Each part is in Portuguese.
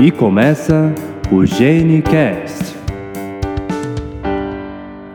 E começa o GeneCast.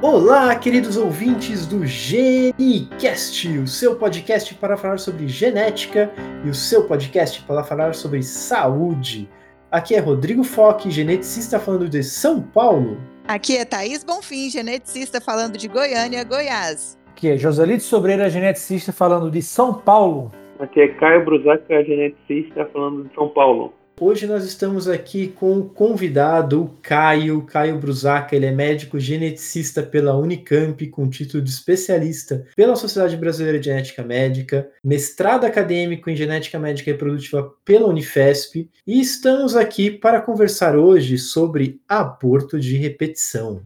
Olá, queridos ouvintes do GeneCast, o seu podcast para falar sobre genética e o seu podcast para falar sobre saúde. Aqui é Rodrigo Foque, geneticista falando de São Paulo. Aqui é Thaís Bonfim, geneticista falando de Goiânia, Goiás. Aqui é Joselito Sobreira, geneticista falando de São Paulo. Aqui é Caio Brusaca, geneticista falando de São Paulo. Hoje nós estamos aqui com o convidado, o Caio, Caio Brusaca, ele é médico geneticista pela Unicamp, com título de especialista pela Sociedade Brasileira de Genética Médica, mestrado acadêmico em Genética Médica e Reprodutiva pela Unifesp, e estamos aqui para conversar hoje sobre aborto de repetição.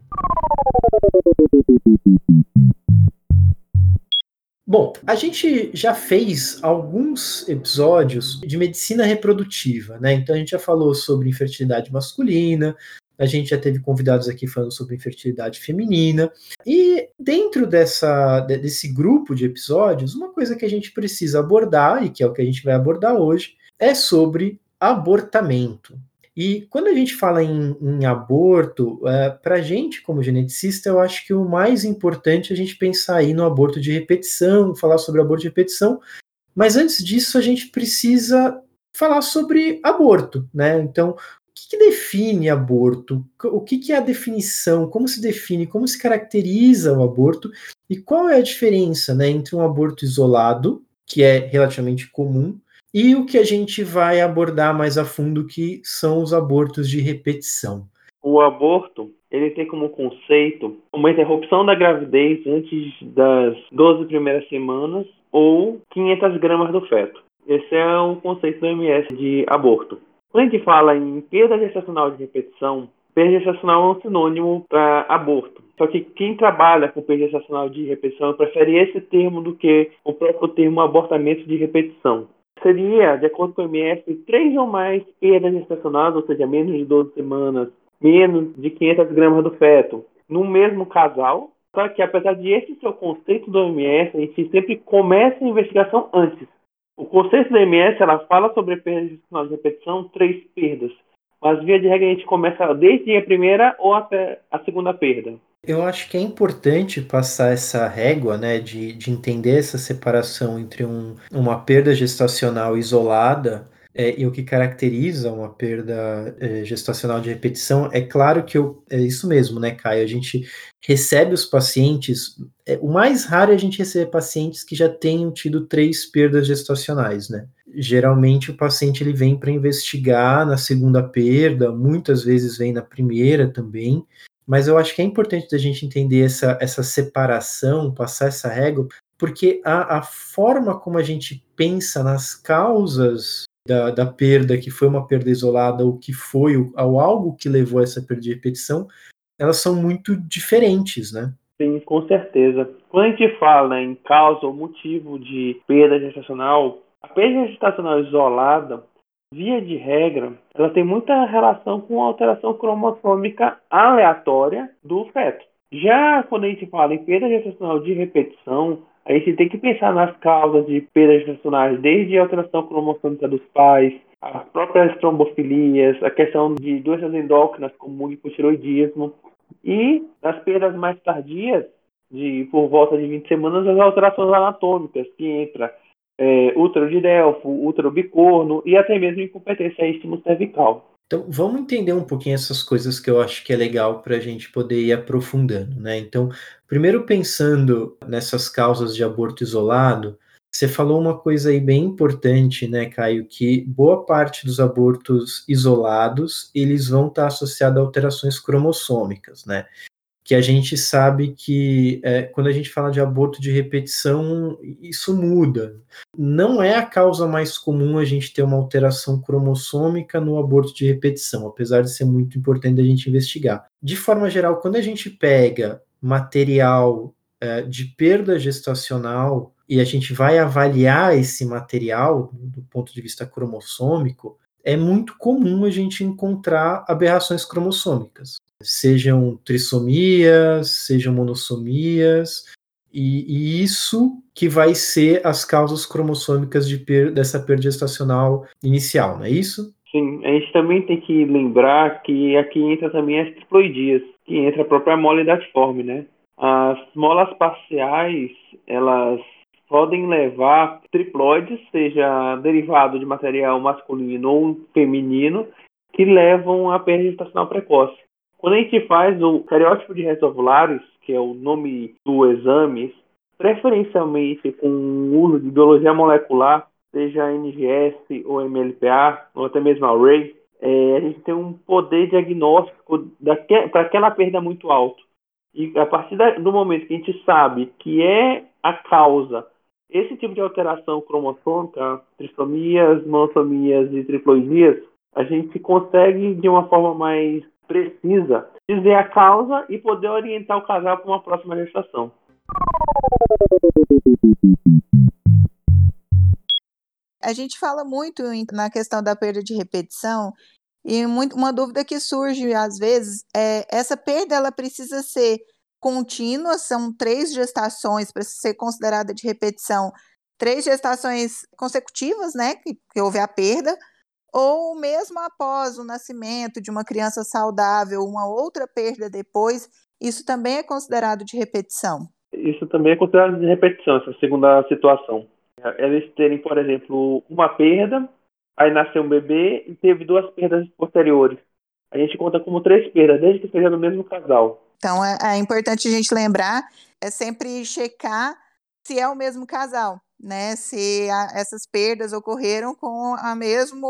Bom, a gente já fez alguns episódios de medicina reprodutiva, né? Então a gente já falou sobre infertilidade masculina, a gente já teve convidados aqui falando sobre infertilidade feminina. E dentro dessa, desse grupo de episódios, uma coisa que a gente precisa abordar, e que é o que a gente vai abordar hoje, é sobre abortamento. E quando a gente fala em, em aborto, é, para a gente, como geneticista, eu acho que o mais importante é a gente pensar aí no aborto de repetição, falar sobre aborto de repetição. Mas antes disso, a gente precisa falar sobre aborto, né? Então, o que, que define aborto? O que, que é a definição? Como se define? Como se caracteriza o aborto? E qual é a diferença né, entre um aborto isolado, que é relativamente comum, e o que a gente vai abordar mais a fundo que são os abortos de repetição. O aborto, ele tem como conceito uma interrupção da gravidez antes das 12 primeiras semanas ou 500 gramas do feto. Esse é o conceito do MS de aborto. Quando a gente fala em perda gestacional de repetição, perda gestacional é um sinônimo para aborto. Só que quem trabalha com perda gestacional de repetição prefere esse termo do que o próprio termo abortamento de repetição seria, de acordo com o MS, três ou mais perdas gestacionais, ou seja, menos de 12 semanas, menos de 500 gramas do feto, no mesmo casal. Só que, apesar de esse ser o conceito do OMS, a gente sempre começa a investigação antes. O conceito do OMS ela fala sobre perdas gestacional de repetição, três perdas. Mas, via de regra, a gente começa desde a primeira ou até a segunda perda. Eu acho que é importante passar essa régua, né, de, de entender essa separação entre um, uma perda gestacional isolada é, e o que caracteriza uma perda é, gestacional de repetição. É claro que eu, é isso mesmo, né, Caio? A gente recebe os pacientes. É, o mais raro é a gente receber pacientes que já tenham tido três perdas gestacionais, né? Geralmente o paciente ele vem para investigar na segunda perda, muitas vezes vem na primeira também, mas eu acho que é importante a gente entender essa, essa separação, passar essa régua, porque a, a forma como a gente pensa nas causas da, da, perda, que foi uma perda isolada, ou que foi ou algo que levou a essa perda de repetição, elas são muito diferentes, né? Sim, com certeza. Quando a gente fala em causa ou motivo de perda gestacional, a perda gestacional isolada via de regra, ela tem muita relação com a alteração cromossômica aleatória do feto. Já quando a gente fala em perda gestacional de repetição, a gente tem que pensar nas causas de perdas gestacionais, desde a alteração cromossômica dos pais, as próprias trombofilias, a questão de doenças endócrinas como hipotiroidismo e as perdas mais tardias, de por volta de 20 semanas, as alterações anatômicas, que entra é, útero de Delfo, útero bicorno e até mesmo incompetência istmo cervical. Então, vamos entender um pouquinho essas coisas que eu acho que é legal para a gente poder ir aprofundando, né? Então, primeiro pensando nessas causas de aborto isolado, você falou uma coisa aí bem importante, né, Caio, que boa parte dos abortos isolados, eles vão estar associados a alterações cromossômicas, né? Que a gente sabe que é, quando a gente fala de aborto de repetição, isso muda. Não é a causa mais comum a gente ter uma alteração cromossômica no aborto de repetição, apesar de ser muito importante a gente investigar. De forma geral, quando a gente pega material é, de perda gestacional e a gente vai avaliar esse material do ponto de vista cromossômico, é muito comum a gente encontrar aberrações cromossômicas sejam trissomias, sejam monossomias, e, e, isso que vai ser as causas cromossômicas de per, dessa perda gestacional inicial, não é isso? Sim, a gente também tem que lembrar que aqui entra também as triploidias, que entra a própria mole datiforme, né? As molas parciais, elas podem levar triploides, seja derivado de material masculino ou feminino, que levam à perda gestacional precoce. Quando a gente faz o cariótipo de restos que é o nome do exame, preferencialmente com o uso de biologia molecular, seja NGS ou MLPA, ou até mesmo Array, é, a gente tem um poder diagnóstico para aquela perda muito alto. E a partir da, do momento que a gente sabe que é a causa esse tipo de alteração cromossômica, trissomias, monosomias e triploidias, a gente consegue de uma forma mais precisa dizer a causa e poder orientar o casal para uma próxima gestação. A gente fala muito na questão da perda de repetição e muito, uma dúvida que surge às vezes é essa perda ela precisa ser contínua, são três gestações para ser considerada de repetição, três gestações consecutivas, né, que, que houve a perda, ou mesmo após o nascimento de uma criança saudável, uma outra perda depois, isso também é considerado de repetição? Isso também é considerado de repetição, essa segunda situação. Eles terem, por exemplo, uma perda, aí nasceu um bebê e teve duas perdas posteriores. A gente conta como três perdas, desde que seja do mesmo casal. Então é, é importante a gente lembrar, é sempre checar se é o mesmo casal né, se a, essas perdas ocorreram com a mesmo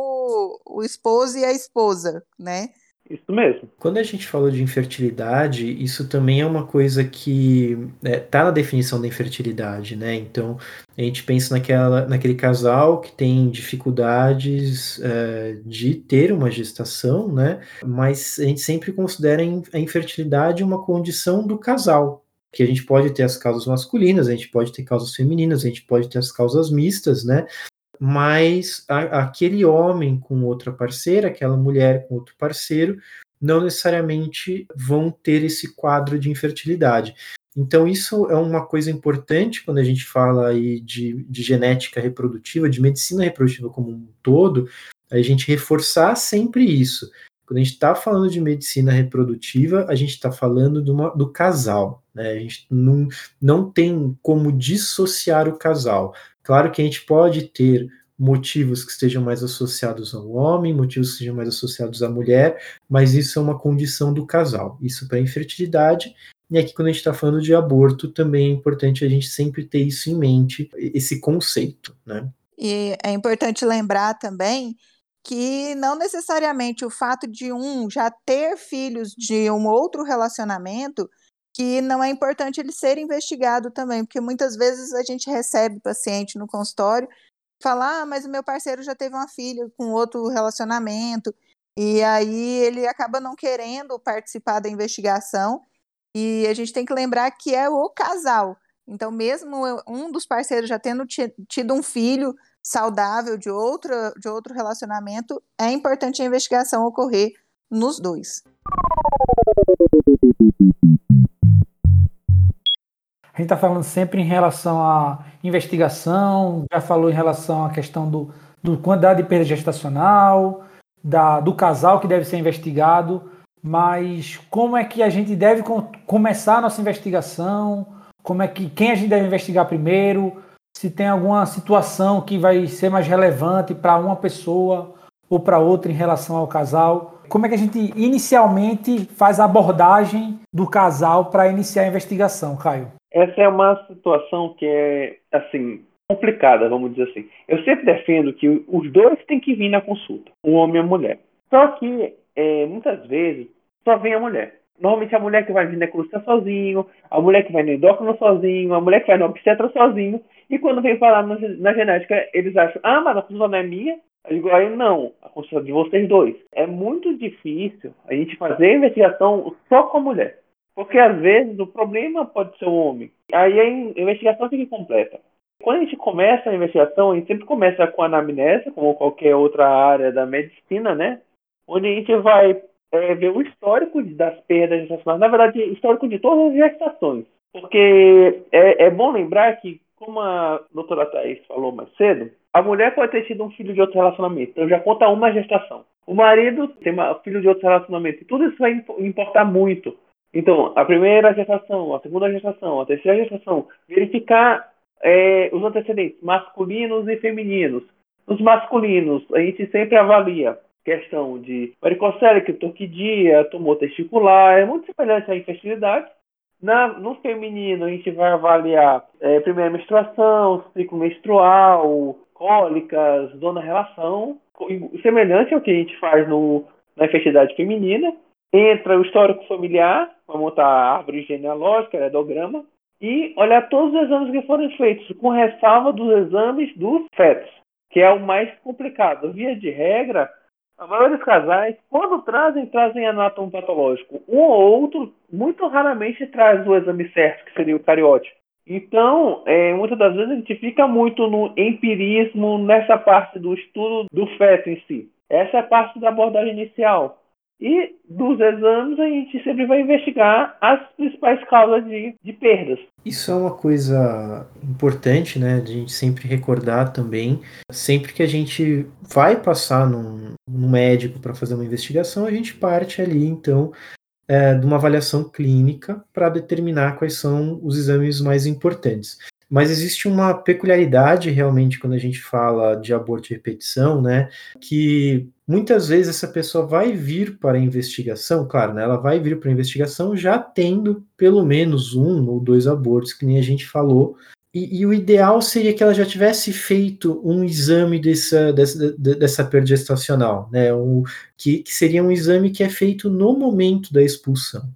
o esposo e a esposa, né? Isso mesmo. Quando a gente fala de infertilidade, isso também é uma coisa que está é, tá na definição da infertilidade, né? Então, a gente pensa naquela, naquele casal que tem dificuldades é, de ter uma gestação, né? Mas a gente sempre considera a infertilidade uma condição do casal, que a gente pode ter as causas masculinas, a gente pode ter causas femininas, a gente pode ter as causas mistas, né? Mas a, aquele homem com outra parceira, aquela mulher com outro parceiro, não necessariamente vão ter esse quadro de infertilidade. Então, isso é uma coisa importante quando a gente fala aí de, de genética reprodutiva, de medicina reprodutiva como um todo, a gente reforçar sempre isso. Quando a gente está falando de medicina reprodutiva, a gente está falando uma, do casal. Né? A gente não, não tem como dissociar o casal. Claro que a gente pode ter motivos que estejam mais associados ao homem, motivos que estejam mais associados à mulher, mas isso é uma condição do casal. Isso para infertilidade. E aqui, quando a gente está falando de aborto, também é importante a gente sempre ter isso em mente, esse conceito. Né? E é importante lembrar também que não necessariamente o fato de um já ter filhos de um outro relacionamento, que não é importante ele ser investigado também, porque muitas vezes a gente recebe paciente no consultório falar, ah, mas o meu parceiro já teve uma filha com outro relacionamento, e aí ele acaba não querendo participar da investigação, e a gente tem que lembrar que é o casal. Então, mesmo um dos parceiros já tendo tido um filho, saudável de outro, de outro relacionamento, é importante a investigação ocorrer nos dois. A gente está falando sempre em relação à investigação, já falou em relação à questão do, do quantidade de perda gestacional, da, do casal que deve ser investigado, mas como é que a gente deve com, começar a nossa investigação? Como é que quem a gente deve investigar primeiro? Se tem alguma situação que vai ser mais relevante para uma pessoa ou para outra em relação ao casal. Como é que a gente inicialmente faz a abordagem do casal para iniciar a investigação, Caio? Essa é uma situação que é, assim, complicada, vamos dizer assim. Eu sempre defendo que os dois têm que vir na consulta, o homem e a mulher. Só que, é, muitas vezes, só vem a mulher. Normalmente a mulher que vai no ginecologista sozinho, a mulher que vai no endócrino sozinho, a mulher que vai no obstetra sozinho, e quando vem falar na, na genética, eles acham, ah, mas a consulta não é minha? Eu digo, aí não, a consulta é de vocês dois. É muito difícil a gente fazer a investigação só com a mulher. Porque às vezes o problema pode ser o homem. Aí a investigação fica incompleta. Quando a gente começa a investigação, a gente sempre começa com a anamnese, como qualquer outra área da medicina, né? Onde a gente vai é, ver o histórico das perdas gestacionais, na verdade, histórico de todas as gestações. Porque é, é bom lembrar que como a doutora Thais falou mais cedo, a mulher pode ter tido um filho de outro relacionamento, então já conta uma gestação. O marido tem um filho de outro relacionamento, tudo isso vai importar muito. Então, a primeira gestação, a segunda gestação, a terceira gestação, verificar é, os antecedentes masculinos e femininos. Nos masculinos, a gente sempre avalia questão de varicocele, criptorquidia, tumor testicular, é muito semelhante à infertilidade. Na, no feminino, a gente vai avaliar é, primeira menstruação, ciclo menstrual, cólicas, dona relação, semelhante ao que a gente faz no, na infertilidade feminina. Entra o histórico familiar, vai montar a árvore genealógica, heredograma, e olhar todos os exames que foram feitos, com ressalva dos exames dos fetos, que é o mais complicado. Via de regra, a maioria dos casais, quando trazem, trazem anátomo patológico. Um ou outro, muito raramente traz o exame certo, que seria o cariótipo. Então, é, muitas das vezes a gente fica muito no empirismo nessa parte do estudo do feto em si. Essa é a parte da abordagem inicial. E dos exames a gente sempre vai investigar as principais causas de, de perdas. Isso é uma coisa importante, né? De a gente sempre recordar também. Sempre que a gente vai passar num, num médico para fazer uma investigação, a gente parte ali, então, é, de uma avaliação clínica para determinar quais são os exames mais importantes. Mas existe uma peculiaridade realmente quando a gente fala de aborto de repetição, né? Que muitas vezes essa pessoa vai vir para a investigação, claro, né? Ela vai vir para a investigação já tendo pelo menos um ou dois abortos, que nem a gente falou. E, e o ideal seria que ela já tivesse feito um exame dessa, dessa, dessa perda gestacional, né? Um, que, que seria um exame que é feito no momento da expulsão.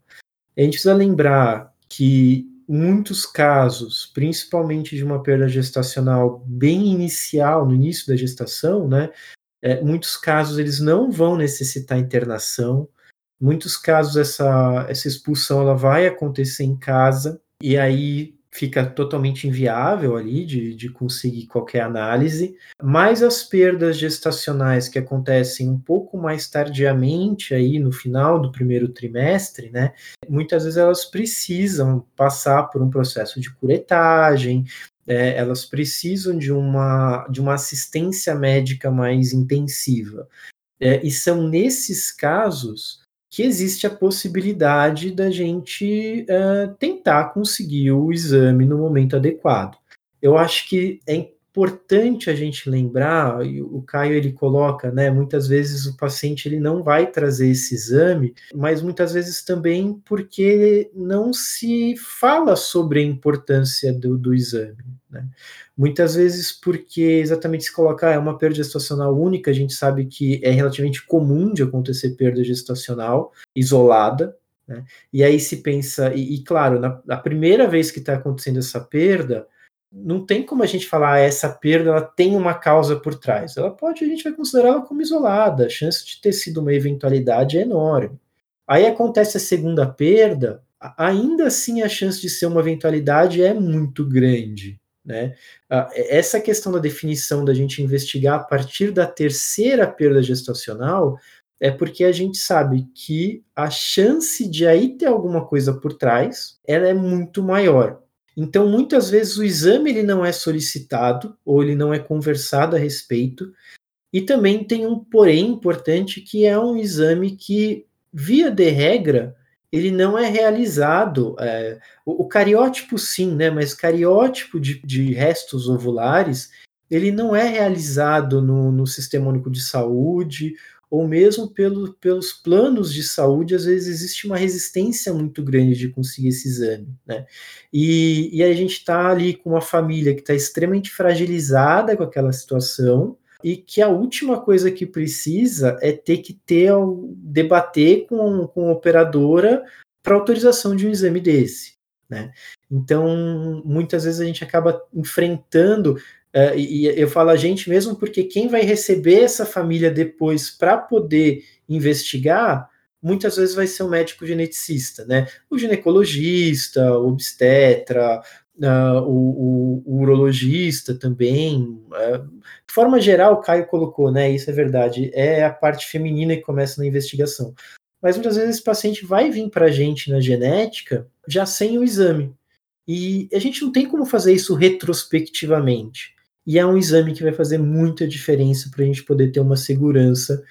A gente precisa lembrar que muitos casos, principalmente de uma perda gestacional bem inicial, no início da gestação, né? É, muitos casos eles não vão necessitar internação. Muitos casos essa, essa expulsão ela vai acontecer em casa e aí fica totalmente inviável ali de, de conseguir qualquer análise, mas as perdas gestacionais que acontecem um pouco mais tardiamente aí no final do primeiro trimestre, né, muitas vezes elas precisam passar por um processo de curetagem, é, elas precisam de uma, de uma assistência médica mais intensiva. É, e são nesses casos que existe a possibilidade da gente uh, tentar conseguir o exame no momento adequado. Eu acho que é importante a gente lembrar, o Caio ele coloca, né, muitas vezes o paciente ele não vai trazer esse exame, mas muitas vezes também porque não se fala sobre a importância do, do exame. Né? Muitas vezes porque exatamente se colocar ah, é uma perda gestacional única, a gente sabe que é relativamente comum de acontecer perda gestacional isolada, né? e aí se pensa, e, e claro, na, na, primeira vez que está acontecendo essa perda, não tem como a gente falar ah, essa perda ela tem uma causa por trás. Ela pode, a gente vai considerá-la como isolada, a chance de ter sido uma eventualidade é enorme. Aí acontece a segunda perda, ainda assim a chance de ser uma eventualidade é muito grande. Né? Essa questão da definição da gente investigar a partir da terceira perda gestacional é porque a gente sabe que a chance de aí ter alguma coisa por trás ela é muito maior. Então, muitas vezes o exame ele não é solicitado ou ele não é conversado a respeito. E também tem um porém importante que é um exame que, via de regra, ele não é realizado. É, o, o, cariótipo sim, né? Mas cariótipo de, de restos ovulares ele não é realizado no, no Sistema Único de Saúde ou mesmo pelo, pelos planos de saúde, às vezes existe uma resistência muito grande de conseguir esse exame, né? E, e a gente está ali com uma família que está extremamente fragilizada com aquela situação, e que a última coisa que precisa é ter que ter debater com, com a operadora para autorização de um exame desse. Né? Então, muitas vezes a gente acaba enfrentando, uh, e, e eu falo a gente mesmo porque quem vai receber essa família depois para poder investigar, muitas vezes vai ser um médico geneticista, né? O ginecologista, o obstetra, uh, o, o, o, urologista também. Uh, de forma geral, o Caio colocou, né? Isso é verdade. É a parte feminina que começa na investigação. Mas muitas vezes esse paciente vai vir para a gente na genética já sem o exame. E a gente não tem como fazer isso retrospectivamente. E é um exame que vai fazer muita diferença para a gente poder ter uma segurança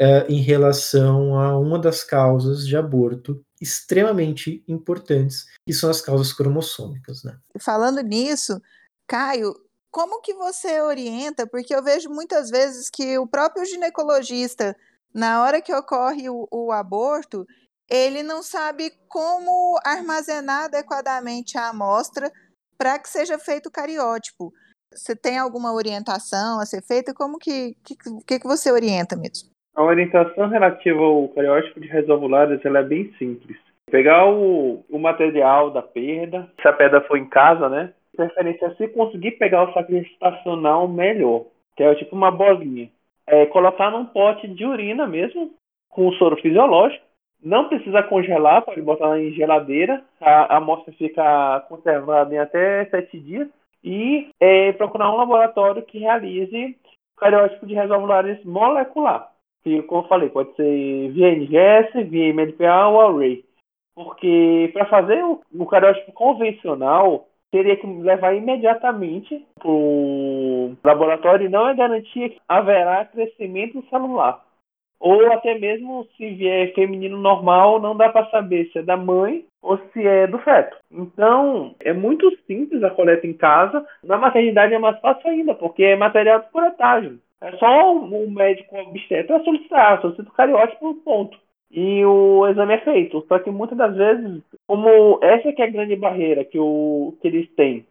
uh, em relação a uma das causas de aborto extremamente importantes, que são as causas cromossômicas. Né? Falando nisso, Caio, como que você orienta? Porque eu vejo muitas vezes que o próprio ginecologista, na hora que ocorre o, o aborto, ele não sabe como armazenar adequadamente a amostra para que seja feito o cariótipo. Você tem alguma orientação a ser feita? Como que, que, que você orienta mesmo? A orientação relativa ao cariótipo de resovulares ela é bem simples. Pegar o, o material da perda, se a perda for em casa, né? Preferência se conseguir pegar o saco gestacional melhor, que é tipo uma bolinha. É, colocar num pote de urina mesmo, com soro fisiológico. Não precisa congelar, pode botar em geladeira. A, a amostra fica conservada em até sete dias. E é, procurar um laboratório que realize cariótipo de resovulares molecular que, como eu falei, pode ser via NGS, via MDPA ou Array. Porque para fazer o, o cariótipo convencional, teria que levar imediatamente para o laboratório e não é garantia que haverá crescimento celular. Ou até mesmo se vier feminino normal, não dá para saber se é da mãe ou se é do feto. Então, é muito simples a coleta em casa. Na maternidade é mais fácil ainda, porque é material de coletagem. É só o médico obstetra solicitar, solicita o cariótipo, ponto. E o exame é feito. Só que muitas das vezes, como essa que é a grande barreira que, o, que eles têm.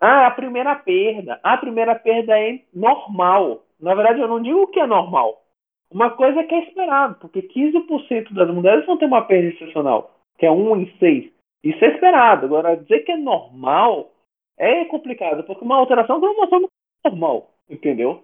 Ah, a primeira perda. A primeira perda é normal. Na verdade, eu não digo que é normal. Uma coisa que é esperado, porque 15% das mulheres vão ter uma perda excepcional, que é 1 em 6. Isso é esperado. Agora, dizer que é normal é complicado, porque uma alteração cromossomica é normal, entendeu?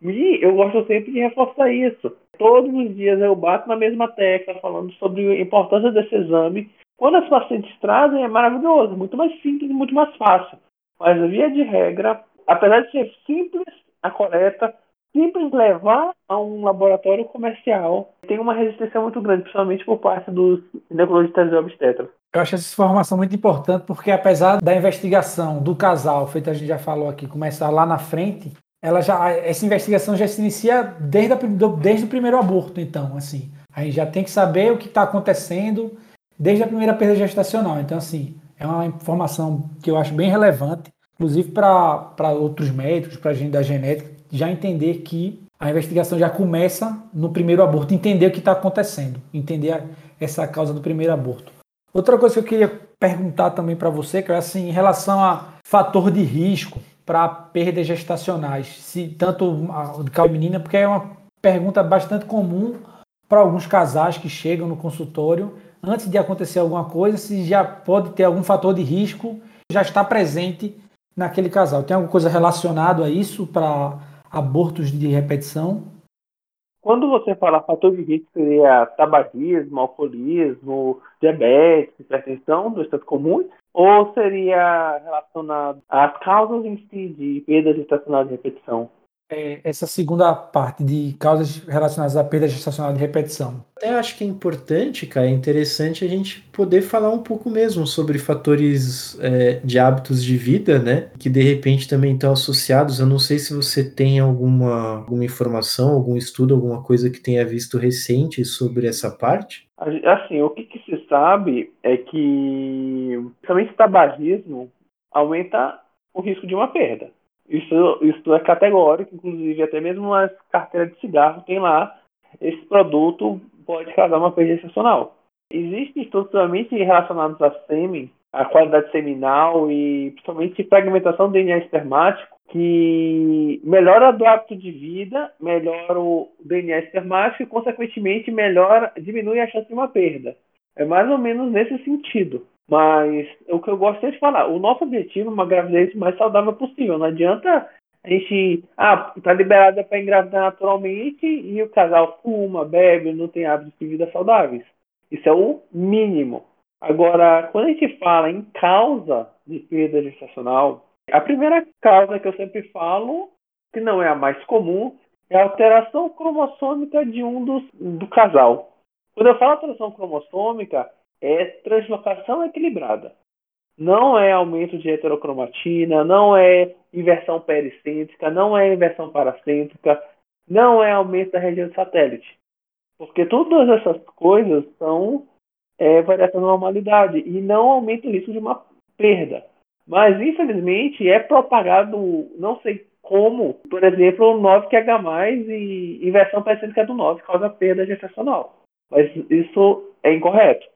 E eu gosto sempre de reforçar isso. Todos os dias eu bato na mesma tecla falando sobre a importância desse exame. Quando as pacientes trazem, é maravilhoso, muito mais simples e muito mais fácil. Mas, via de regra, apesar de ser simples a coleta, simples levar a um laboratório comercial, tem uma resistência muito grande, principalmente por parte dos ginecologistas e obstetras. Eu acho essa informação muito importante porque, apesar da investigação do casal, feita a gente já falou aqui, começar lá na frente, ela já, essa investigação já se inicia desde, a, desde o primeiro aborto, então, assim. Aí já tem que saber o que está acontecendo desde a primeira perda gestacional. Então, assim, é uma informação que eu acho bem relevante, inclusive para outros médicos, para a gente da genética, já entender que a investigação já começa no primeiro aborto, entender o que está acontecendo, entender a, essa causa do primeiro aborto. Outra coisa que eu queria perguntar também para você, que é assim, em relação a fator de risco, para perdas gestacionais, se tanto de calma menina, porque é uma pergunta bastante comum para alguns casais que chegam no consultório antes de acontecer alguma coisa, se já pode ter algum fator de risco já está presente naquele casal. Tem alguma coisa relacionada a isso para abortos de repetição? Quando você fala fator de risco, seria tabagismo, alcoolismo, diabetes, hipertensão, do estado comum, ou seria relacionado às causas em si de perda gestacional de repetição? É, essa segunda parte de causas relacionadas à perda gestacional de repetição. Até acho que é importante, cara, é interessante a gente poder falar um pouco mesmo sobre fatores é, de hábitos de vida, né? Que de repente também estão associados. Eu não sei se você tem alguma, alguma informação, algum estudo, alguma coisa que tenha visto recente sobre essa parte. Assim, o que, que se sabe é que, principalmente o tabagismo, aumenta o risco de uma perda. Isso, isso é categórico, inclusive até mesmo nas carteiras de cigarro tem lá esse produto pode causar uma perda excepcional. Existem estudos somente relacionados a sêmen, a qualidade seminal e principalmente fragmentação do DNA espermático, que melhora do hábito de vida, melhora o DNA espermático e, consequentemente, melhora, diminui a chance de uma perda. É mais ou menos nesse sentido. Mas o que eu gosto de falar, o nosso objetivo é uma gravidez mais saudável possível. Não adianta a gente, ah, tá liberada para engravidar naturalmente e o casal fuma, bebe, não tem hábitos de vida saudáveis. Isso é o mínimo. Agora, quando a gente fala em causa de perda gestacional, a primeira causa que eu sempre falo, que não é a mais comum, é a alteração cromossômica de um dos, do casal. Quando eu falo alteração cromossômica, é translocação equilibrada. não é aumento de heterocromatina, não é inversão pericêntrica, não é inversão paracêntrica, não é aumento da região de satélite. Porque todas essas coisas são é, variação da normalidade e não aumenta o risco de uma perda. Mas, infelizmente, é propagado, não sei como, por exemplo, o 9QH+, e inversão pericêntrica do 9 causa perda gestacional. Mas isso é incorreto.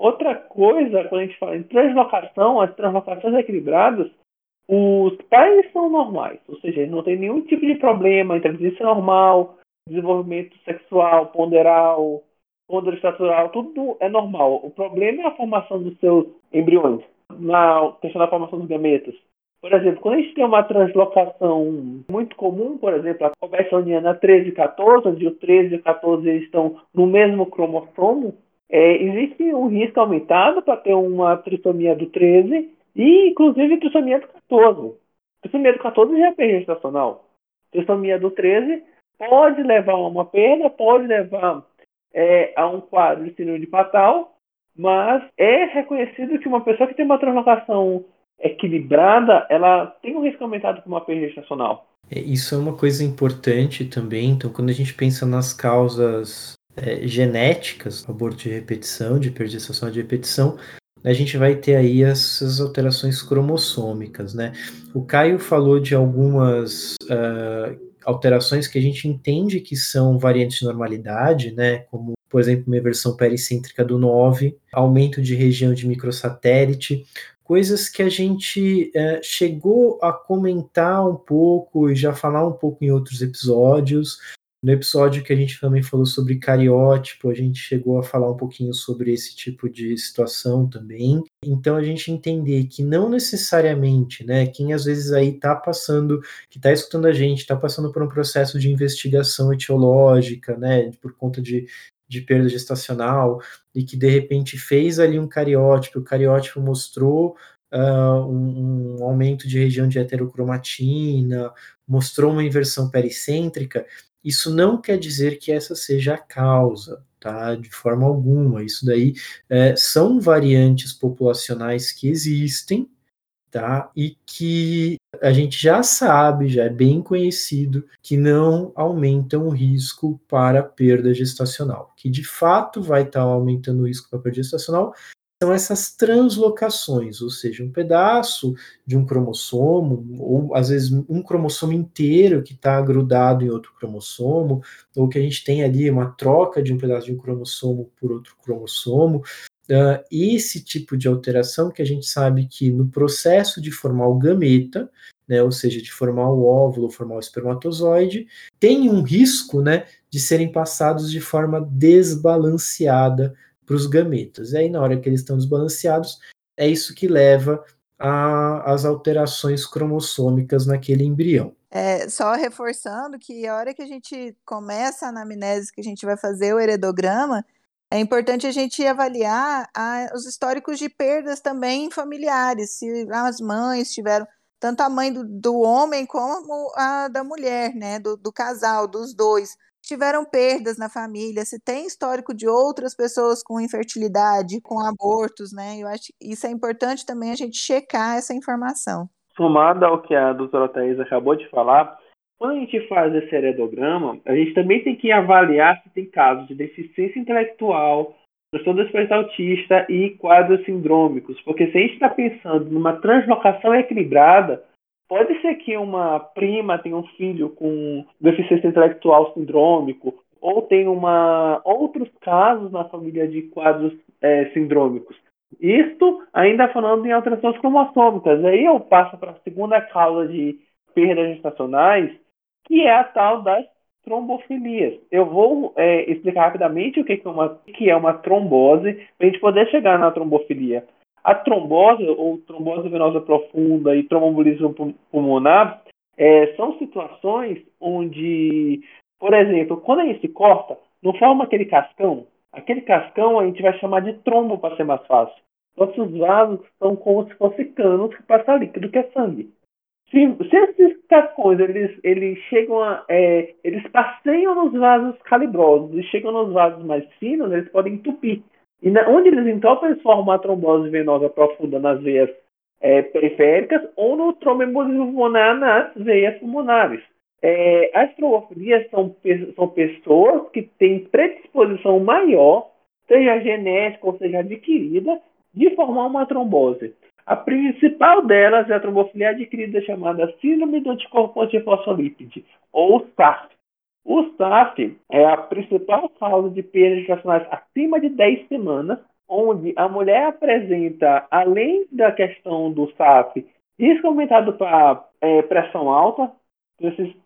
Outra coisa, quando a gente fala em translocação, as translocações equilibradas, os pais são normais, ou seja, não tem nenhum tipo de problema, inteligência normal, desenvolvimento sexual, ponderal, ponderoestrutural, tudo é normal. O problema é a formação dos seus embriões, na questão da formação dos gametas. Por exemplo, quando a gente tem uma translocação muito comum, por exemplo, a cobertoniana 13 e 14, onde o 13 e o 14 estão no mesmo cromossomo, é, existe um risco aumentado para ter uma trissomia do 13 e, inclusive, trissomia do 14. Trissomia do 14 já é perda gestacional. Trissomia do 13 pode levar a uma perda, pode levar é, a um quadro de síndrome de Patal, mas é reconhecido que uma pessoa que tem uma translocação equilibrada, ela tem um risco aumentado para uma perda gestacional. É, isso é uma coisa importante também. Então, quando a gente pensa nas causas é, genéticas, aborto de repetição, de gestacional de repetição, a gente vai ter aí essas alterações cromossômicas, né? O Caio falou de algumas uh, alterações que a gente entende que são variantes de normalidade, né? Como, por exemplo, uma inversão pericêntrica do 9, aumento de região de microsatélite, coisas que a gente uh, chegou a comentar um pouco e já falar um pouco em outros episódios, no episódio que a gente também falou sobre cariótipo, a gente chegou a falar um pouquinho sobre esse tipo de situação também. Então a gente entender que não necessariamente, né, quem às vezes aí está passando, que está escutando a gente, está passando por um processo de investigação etiológica, né, por conta de, de perda gestacional, e que de repente fez ali um cariótipo, o cariótipo mostrou Uh, um, um, aumento de região de heterocromatina, mostrou uma inversão pericêntrica, isso não quer dizer que essa seja a causa, tá? De forma alguma. Isso daí é, são variantes populacionais que existem, tá? E que a gente já sabe, já é bem conhecido, que não aumentam o risco para perda gestacional. Que de fato vai estar tá aumentando o risco para perda gestacional são essas translocações, ou seja, um pedaço de um cromossomo, ou às vezes um cromossomo inteiro que está grudado em outro cromossomo, ou que a gente tem ali uma troca de um pedaço de um cromossomo por outro cromossomo. Uh, esse tipo de alteração que a gente sabe que no processo de formar o gameta, né, ou seja, de formar o óvulo, formar o espermatozoide, tem um risco né, de serem passados de forma desbalanceada para os gametas. E aí, na hora que eles estão desbalanceados, é isso que leva às alterações cromossômicas naquele embrião. É, só reforçando que a hora que a gente começa a anamnese, que a gente vai fazer o heredograma, é importante a gente avaliar a, os históricos de perdas também familiares, se as mães tiveram, tanto a mãe do, do homem como a da mulher, né, do, do casal, dos dois tiveram perdas na família, se tem histórico de outras pessoas com infertilidade, com abortos, né? Eu acho que isso é importante também a gente checar essa informação. Somado ao que a doutora Thais acabou de falar, quando a gente faz esse heredograma, a gente também tem que avaliar se tem casos de deficiência intelectual, transtorno do espectro autista e quadros sindrômicos, porque se a gente está pensando numa translocação equilibrada, Pode ser que uma prima tenha um filho com deficiência intelectual sindrômico, ou tem uma, outros casos na família de quadros é, sindrômicos. Isto ainda falando em alterações cromossômicas. Aí eu passo para a segunda causa de perdas gestacionais, que é a tal das trombofilias. Eu vou é, explicar rapidamente o que é uma, que é uma trombose, para a gente poder chegar na trombofilia. A trombose, ou trombose venosa profunda e tromboembolismo pulmonar, é, são situações onde, por exemplo, quando a gente se corta, não forma aquele cascão. Aquele cascão a gente vai chamar de trombo para ser mais fácil. Nossos vasos são como se fossem canos que passam líquido que é sangue. Se, se esses cascões eles, eles chegam a, é, eles passeiam nos vasos calibrosos e chegam nos vasos mais finos, eles podem entupir. E na, onde eles eles formam uma trombose venosa profunda nas veias é, periféricas ou no tromboembolismo pulmonar nas veias pulmonares. É, as trombofilias são, são pessoas que têm predisposição maior, seja genética ou seja adquirida, de formar uma trombose. A principal delas é a trombofilia adquirida chamada síndrome do anticorpo antifosfolípide, ou SAF. O SAF é a principal causa de perdas gestacionais acima de 10 semanas, onde a mulher apresenta, além da questão do SAF, risco aumentado para é, pressão alta,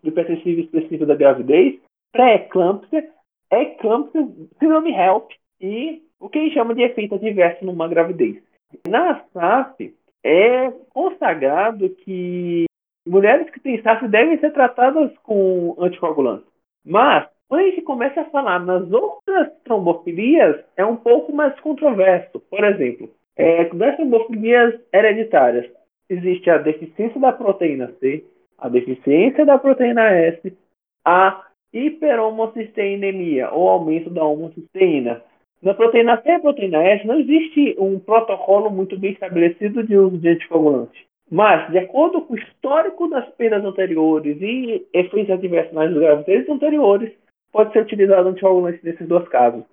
hipertensivo específico da gravidez, pré-eclâmpsia, eclâmpsia, síndrome HELP e o que a gente chama de efeito adverso numa gravidez. Na SAF, é consagrado que mulheres que têm SAF devem ser tratadas com anticoagulantes. Mas, quando a gente começa a falar nas outras trombofilias, é um pouco mais controverso. Por exemplo, é, nas trombofilias hereditárias, existe a deficiência da proteína C, a deficiência da proteína S, a hiperhomocisteinemia, ou aumento da homocisteína. Na proteína C e proteína S não existe um protocolo muito bem estabelecido de uso de anticoagulante. Mas, de acordo com o histórico das perdas anteriores e efeitos adversos nas gravidezes anteriores, pode ser utilizado anticoagulante nesses dois casos.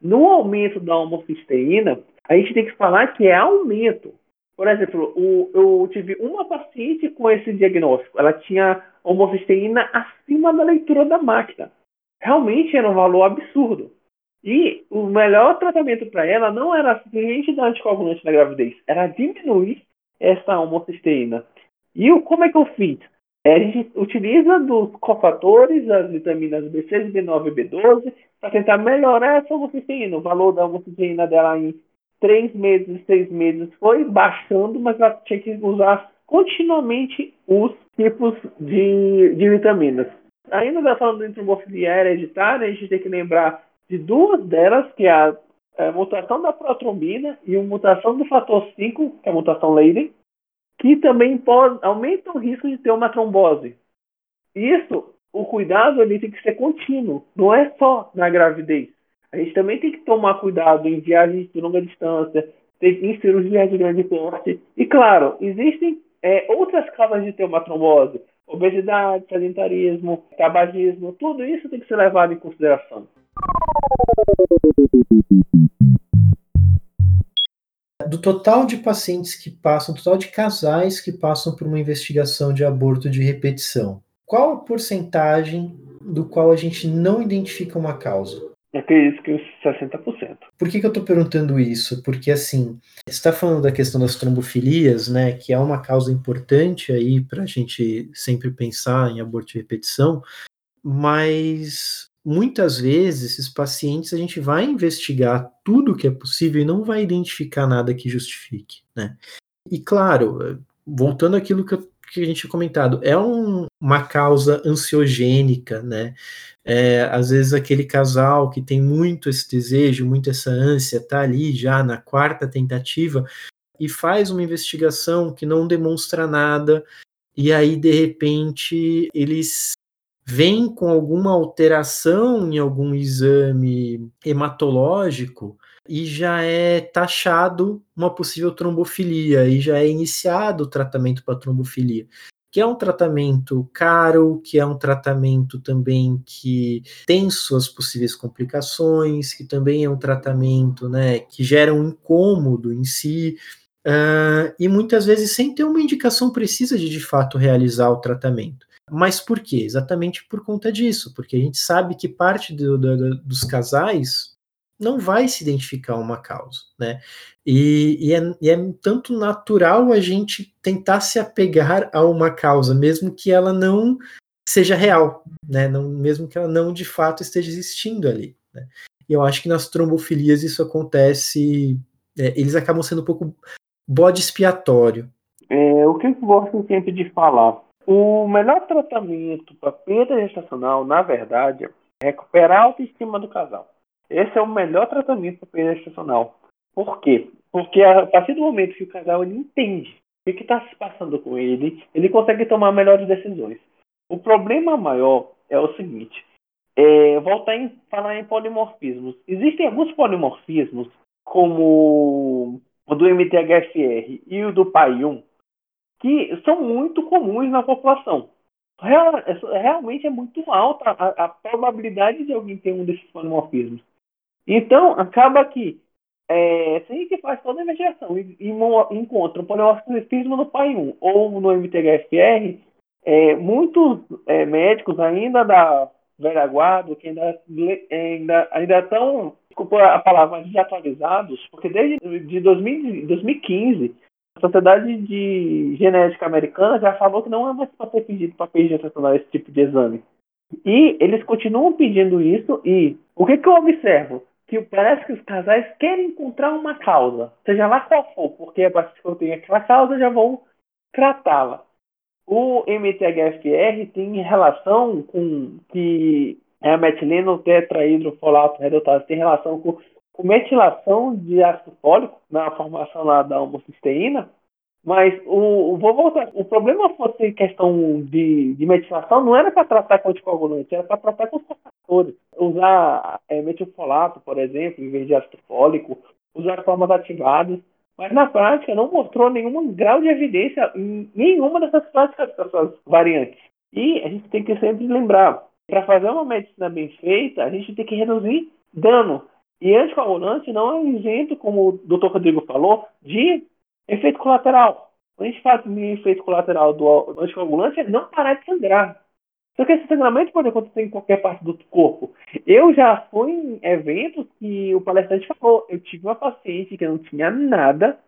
No aumento da homocisteína, a gente tem que falar que é aumento. Por exemplo, o, eu tive uma paciente com esse diagnóstico. Ela tinha homocisteína acima da leitura da máquina. Realmente era um valor absurdo. E o melhor tratamento para ela não era simplesmente dar anticoagulante na gravidez, era diminuir essa homocisteína. E o, como é que eu fiz? É, a gente utiliza dos cofatores, as vitaminas B6, B9 e B12, para tentar melhorar essa homocisteína. O valor da homocisteína dela em três meses, seis meses foi baixando, mas ela tinha que usar continuamente os tipos de, de vitaminas. Ainda falando de trombofilia hereditária, a gente tem que lembrar de duas delas, que é a, é mutação da protrombina e a mutação do fator 5, que é a mutação Leiden, que também pode, aumenta o risco de ter uma trombose. Isso, o cuidado ele tem que ser contínuo, não é só na gravidez. A gente também tem que tomar cuidado em viagens de longa distância, em cirurgias de grande porte. E claro, existem é, outras causas de ter uma trombose. Obesidade, sedentarismo, tabagismo, tudo isso tem que ser levado em consideração. Do total de pacientes que passam, total de casais que passam por uma investigação de aborto de repetição, qual a porcentagem do qual a gente não identifica uma causa? Eu acredito que uns 60%. Por que, que eu estou perguntando isso? Porque, assim, você está falando da questão das trombofilias, né, que é uma causa importante aí para a gente sempre pensar em aborto de repetição, mas muitas vezes esses pacientes a gente vai investigar tudo que é possível e não vai identificar nada que justifique, né? E claro, voltando àquilo que, eu, que a gente tinha comentado, é um, uma causa ansiogênica, né? É, às vezes aquele casal que tem muito esse desejo, muito essa ânsia, tá ali já na quarta tentativa e faz uma investigação que não demonstra nada, e aí de repente eles vem com alguma alteração em algum exame hematológico e já é taxado uma possível trombofilia e já é iniciado o tratamento para trombofilia, que é um tratamento caro, que é um tratamento também que tem suas possíveis complicações, que também é um tratamento, né, que gera um incômodo em si. Uh, e muitas vezes sem ter uma indicação precisa de de fato realizar o tratamento. Mas por quê? Exatamente por conta disso, porque a gente sabe que parte do, do, dos casais não vai se identificar uma causa, né? E, e, é, e, é, tanto natural a gente tentar se apegar a uma causa, mesmo que ela não seja real, né? Não, mesmo que ela não de fato esteja existindo ali. Né? E eu acho que nas trombofilias isso acontece, é, eles acabam sendo um pouco bode expiatório. É, o que eu gosto sempre de falar o melhor tratamento para perda gestacional, na verdade, é recuperar a autoestima do casal. Esse é o melhor tratamento para perda gestacional. Por quê? Porque a partir do momento que o casal ele entende o que está se passando com ele, ele consegue tomar melhores decisões. O problema maior é o seguinte: é, voltar a falar em polimorfismos. Existem alguns polimorfismos como o do MTHFR e o do PAI-1, que são muito comuns na população. Real, realmente é muito alta a, a, probabilidade de alguém ter um desses polimorfismos. Então, acaba que é, se a gente faz toda a investigação e, e encontra um polimorfismo no PAI-1 ou no MTHFR, é, muitos é, médicos ainda da velha guarda, que ainda, ainda, ainda estão, desculpa a palavra, desatualizados, porque desde de 2000, 2015 a Sociedade de Genética Americana já falou que não é mais para ser pedido para pedir esse tipo de exame. E eles continuam pedindo isso e o que, que eu observo? Que parece que os casais querem encontrar uma causa, seja lá qual for, porque a partir que eu tenho aquela causa, já vão tratá-la. O MTHFR tem relação com que é a metileno tetrahidrofolato redutase tem relação com, com metilação de ácido fólico na formação lá da homocisteína, mas o, vou voltar. O problema fosse questão de, de metilação, não era para tratar com anticoagulante, era para tratar com os cofactores. Usar é, metilfolato, por exemplo, em vez de ácido fólico, usar formas ativadas mas na prática não mostrou nenhum grau de evidência em nenhuma dessas práticas, dessas variantes. E a gente tem que sempre lembrar, para fazer uma medicina bem feita, a gente tem que reduzir dano. E anticoagulante não é isento, como o Dr. Rodrigo falou, de efeito colateral. Quando a gente fala de efeito colateral do anticoagulante é não parar de sangrar. Só que esse sangramento pode acontecer em qualquer parte do corpo. Eu já fui em eventos que o palestrante falou. Eu tive uma paciente que não tinha nada,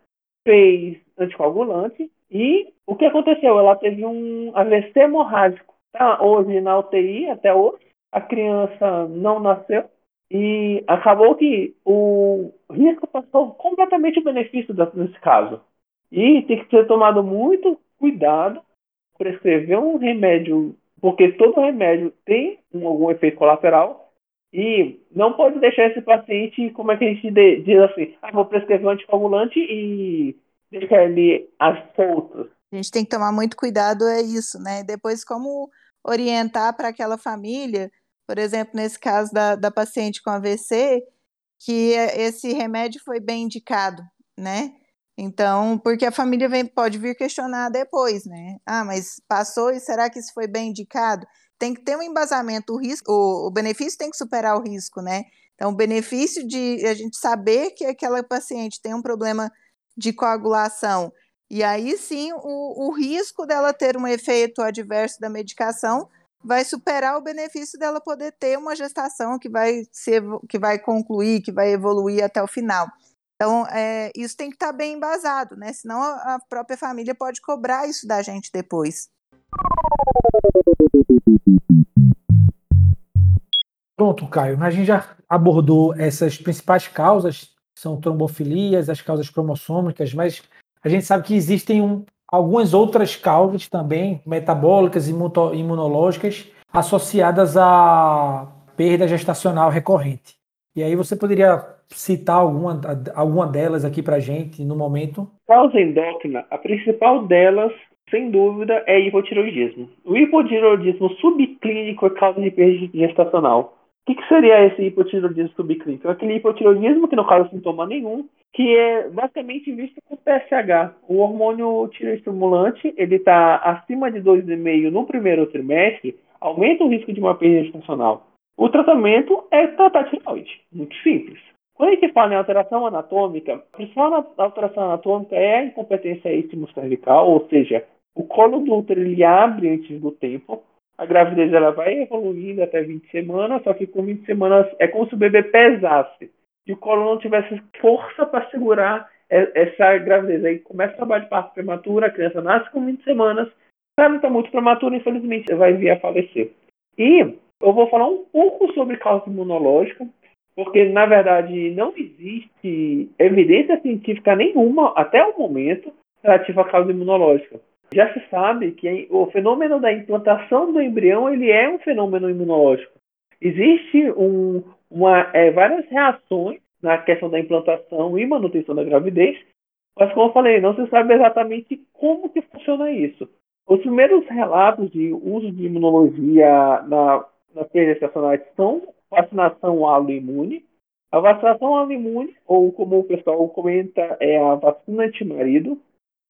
fez anticoagulante e o que aconteceu? Ela teve um AVC hemorrágico. Tá hoje na UTI, até hoje. A criança não nasceu e acabou que o risco passou completamente o benefício nesse caso. E tem que ser tomado muito cuidado prescrever um remédio porque todo remédio tem um, algum efeito colateral e não pode deixar esse paciente, como é que a gente diz assim, ah, vou prescrever um anticoagulante e deixar ele às soltas. A gente tem que tomar muito cuidado, é isso, né? Depois, como orientar para aquela família, por exemplo, nesse caso da, da paciente com AVC, que esse remédio foi bem indicado, né? Então, porque a família vem, pode vir questionar depois, né? Ah, mas passou e será que isso foi bem indicado? Tem que ter um embasamento, o risco, o, o benefício tem que superar o risco, né? Então, o benefício de a gente saber que aquela paciente tem um problema de coagulação, e aí sim o, o risco dela ter um efeito adverso da medicação vai superar o benefício dela poder ter uma gestação que vai ser, que vai concluir, que vai evoluir até o final. Então, é, isso tem que estar tá bem embasado, né? Senão a, própria família pode cobrar isso da gente depois. Pronto, Caio. A gente já abordou essas principais causas, que são trombofilias, as causas cromossômicas, mas a gente sabe que existem um, algumas outras causas também, metabólicas e imunológicas, associadas à perda gestacional recorrente. E aí você poderia citar alguma, alguma delas aqui para gente no momento? Causa endócrina, a principal delas, sem dúvida, é hipotiroidismo. O hipotiroidismo subclínico é causa de perda gestacional. O que, que, seria esse hipotiroidismo subclínico? É aquele hipotiroidismo que não causa sintoma nenhum, que é basicamente visto com PSH. O hormônio tiroestimulante, ele está acima de 2,5 no primeiro trimestre, aumenta o risco de uma perda gestacional. O tratamento é tratar muito simples. Quando a gente fala em alteração anatômica, a principal alteração anatômica é a incompetência cervical, ou seja, o colo do útero ele abre antes do tempo, a gravidez ela vai evoluindo até 20 semanas, só que com 20 semanas é como se o bebê pesasse e o colo não tivesse força para segurar essa gravidez. Aí começa o trabalho de parto prematuro, a criança nasce com 20 semanas, se ela não está muito prematuro, infelizmente vai vir a falecer. E eu vou falar um pouco sobre causa imunológica, porque na verdade não existe evidência científica nenhuma até o momento relativa à causa imunológica. Já se sabe que o fenômeno da implantação do embrião ele é um fenômeno imunológico. Existe um, é, várias reações na questão da implantação e manutenção da gravidez, mas como eu falei, não se sabe exatamente como que funciona isso. Os primeiros relatos de uso de imunologia na, nas perdas estacionais são vacinação aloimune. A vacinação autoimune, ou como o pessoal comenta, é a vacina anti-marido.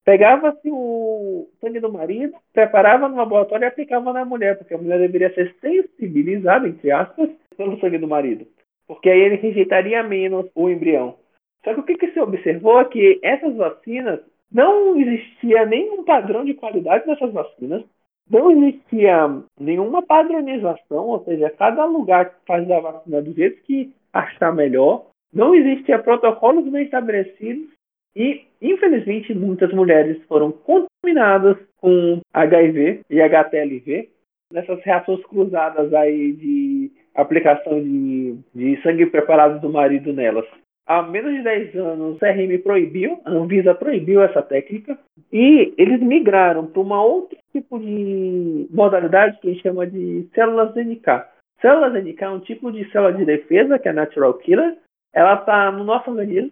Pegava-se o sangue do marido, preparava no laboratório e aplicava na mulher, porque a mulher deveria ser sensibilizada, entre aspas, pelo sangue do marido. Porque aí ele rejeitaria menos o embrião. Só que o que, que se observou é que essas vacinas não existia nenhum padrão de qualidade nessas vacinas, não existia nenhuma padronização, ou seja, cada lugar faz a vacina do jeito que achar melhor, não existia protocolos bem estabelecidos e, infelizmente, muitas mulheres foram contaminadas com HIV e HTLV, nessas reações cruzadas aí de aplicação de, de sangue preparado do marido nelas há menos de 10 anos, o CRM proibiu, a Anvisa proibiu essa técnica, e eles migraram para uma outra tipo de modalidade que a gente chama de células NK. Células NK é um tipo de célula de defesa, que é a natural killer. Ela está no nosso organismo,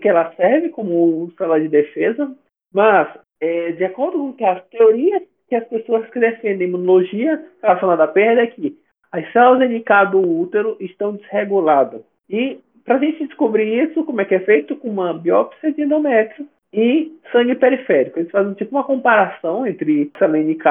que ela serve como célula de defesa, mas, é, de acordo com as teorias que as pessoas que defendem imunologia relacionada à perda, é que as células NK do útero estão desreguladas. E para a gente descobrir isso, como é que é feito? Com uma biópsia de endométrio e sangue periférico. Eles fazem tipo uma comparação entre célula NK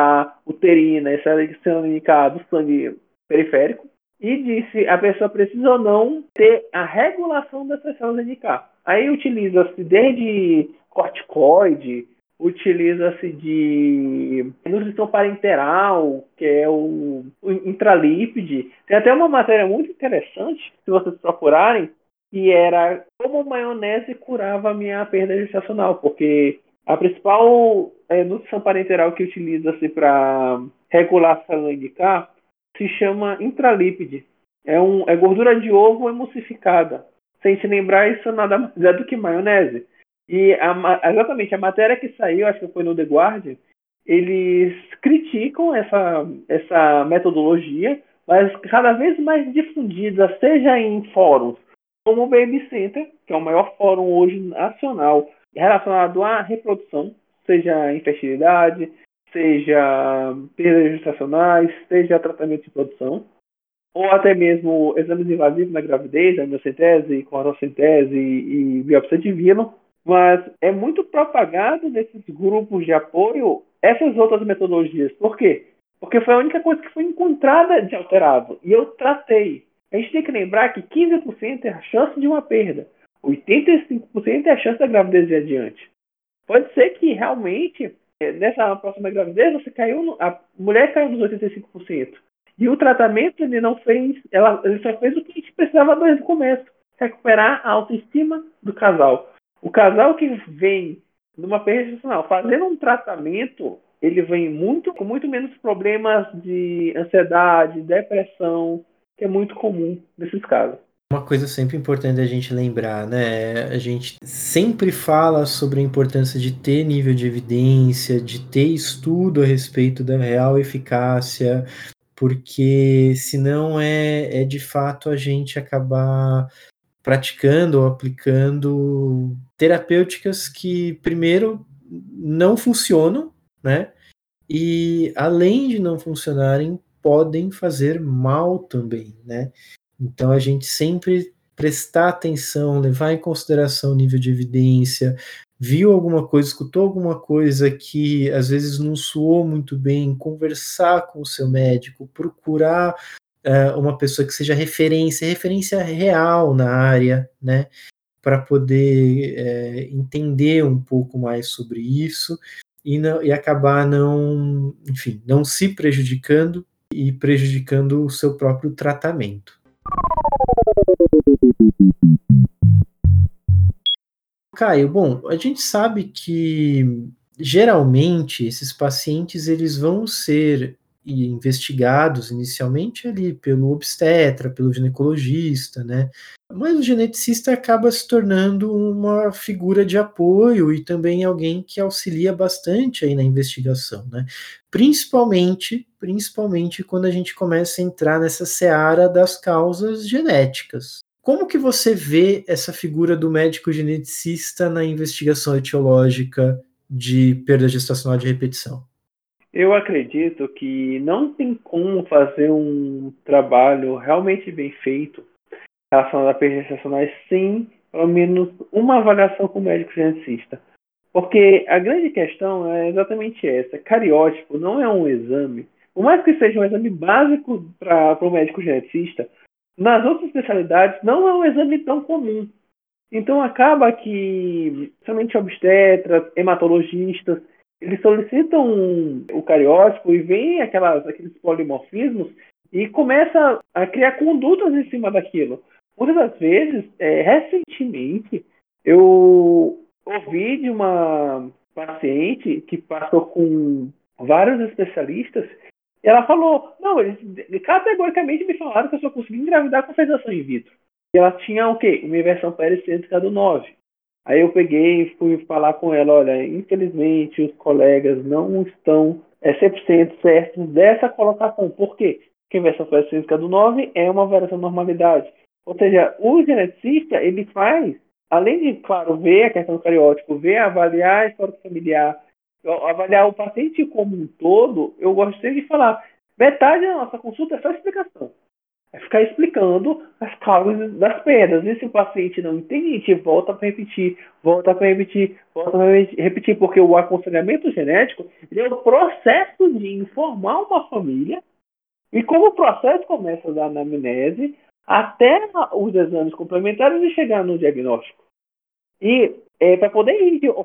uterina e célula NK do sangue periférico e disse a pessoa precisa ou não ter a regulação dessas células NK. Aí utiliza-se desde corticoide, utiliza-se de nutrição parenteral, que é o, o intralípide. Tem até uma matéria muito interessante, se vocês procurarem, que era como maionese curava a minha perda gestacional, porque a principal é, nutrição parenteral que utiliza-se para regular a célula K se chama intralípide. É, um, é gordura de ovo emulsificada. Sem se lembrar, isso nada mais é do que maionese. E a, exatamente a matéria que saiu, acho que foi no The Guardian, eles criticam essa, essa metodologia, mas cada vez mais difundida, seja em fóruns como o Baby Center, que é o maior fórum hoje nacional relacionado à reprodução, seja infertilidade, seja perdas gestacionais, seja tratamento de produção, ou até mesmo exames invasivos na gravidez, amniocentese, corocentese e, biópsia de vilo, mas é muito propagado nesses grupos de apoio essas outras metodologias. Por quê? Porque foi a única coisa que foi encontrada de alterado. E eu tratei. A gente tem que lembrar que 15% é a chance de uma perda, 85% é a chance da gravidez ir adiante. Pode ser que realmente, é, nessa próxima gravidez, você caiu no, a mulher caiu nos 85%. E o tratamento ele não fez, ela, ele só fez o que a gente precisava desde o começo, recuperar a autoestima do casal. O casal que vem numa perda gestacional fazendo um tratamento, ele vem muito com muito menos problemas de ansiedade, depressão, que é muito comum nesses casos. Uma coisa sempre importante a gente lembrar, né? A gente sempre fala sobre a importância de ter nível de evidência, de ter estudo a respeito da real eficácia, porque senão é, é de fato a gente acabar praticando ou aplicando terapêuticas que, primeiro, não funcionam, né? E além de não funcionarem, podem fazer mal também, né? Então a gente sempre prestar atenção, levar em consideração o nível de evidência, viu alguma coisa, escutou alguma coisa que às vezes não soou muito bem, conversar com o seu médico, procurar uh, uma pessoa que seja referência, referência real na área, né? Para poder é, entender um pouco mais sobre isso e, não, e acabar não, enfim, não se prejudicando e prejudicando o seu próprio tratamento. Caio, bom, a gente sabe que geralmente esses pacientes eles vão ser investigados inicialmente ali pelo obstetra, pelo ginecologista, né? Mas o geneticista acaba se tornando uma figura de apoio e também alguém que auxilia bastante aí na investigação, né? Principalmente, principalmente quando a gente começa a entrar nessa seara das causas genéticas. Como que você vê essa figura do médico geneticista na investigação etiológica de perda gestacional de repetição? Eu acredito que não tem como fazer um trabalho realmente bem feito relacionada a perdas gestacionais, sim, pelo menos uma avaliação com o médico geneticista. Porque a grande questão é exatamente essa. Cariótipo não é um exame, por mais que seja um exame básico para o médico geneticista, nas outras especialidades não é um exame tão comum. Então acaba que somente obstetras, hematologistas, eles solicitam o cariótipo e vem aquelas, aqueles polimorfismos e começa a criar condutas em cima daquilo. Muitas das vezes, é, recentemente, eu ouvi de uma paciente que passou com vários especialistas e ela falou, não, eles categoricamente me falaram que eu só consegui engravidar com fecundação in vitro. E ela tinha o quê? Uma inversão pericêntrica do 9. Aí eu peguei e fui falar com ela, olha, infelizmente os colegas não estão é, 100% certos dessa colocação. Por quê? Porque a inversão pericêntrica do 9 é uma variação de normalidade. Ou seja, o geneticista, ele faz, além de, claro, ver a questão do ver, avaliar a história familiar, avaliar o paciente como um todo, eu gosto de falar, metade da nossa consulta é só explicação. É ficar explicando as causas das perdas. E se o paciente não entende, volta para repetir, volta para repetir, volta para repetir, porque o aconselhamento genético é o processo de informar uma família e como o processo começa da anamnese até os exames complementares e chegar no diagnóstico. E é, para poder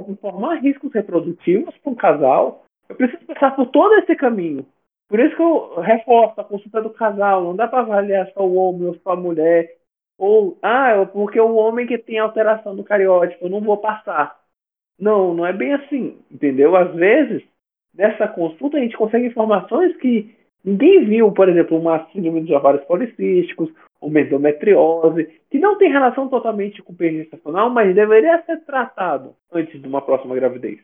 informar riscos reprodutivos para um casal, eu preciso passar por todo esse caminho. Por isso que eu reforço a consulta do casal. Não dá para avaliar só o homem ou só a mulher. Ou, ah, é porque o homem que tem alteração do cariótipo, eu não vou passar. Não, não é bem assim, entendeu? Às vezes, nessa consulta, a gente consegue informações que ninguém viu, por exemplo, uma síndrome de ovários policísticos, uma endometriose, que não tem relação totalmente com o perda gestacional, mas deveria ser tratado antes de uma próxima gravidez.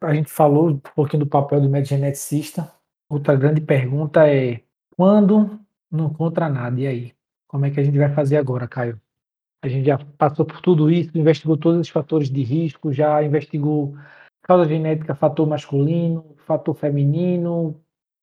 A gente falou um pouquinho do papel do médico geneticista. Outra grande pergunta é: quando não encontra nada? E aí? Como é que a gente vai fazer agora, Caio? A gente já passou por tudo isso, investigou todos os fatores de risco, já investigou causa genética, fator masculino, fator feminino,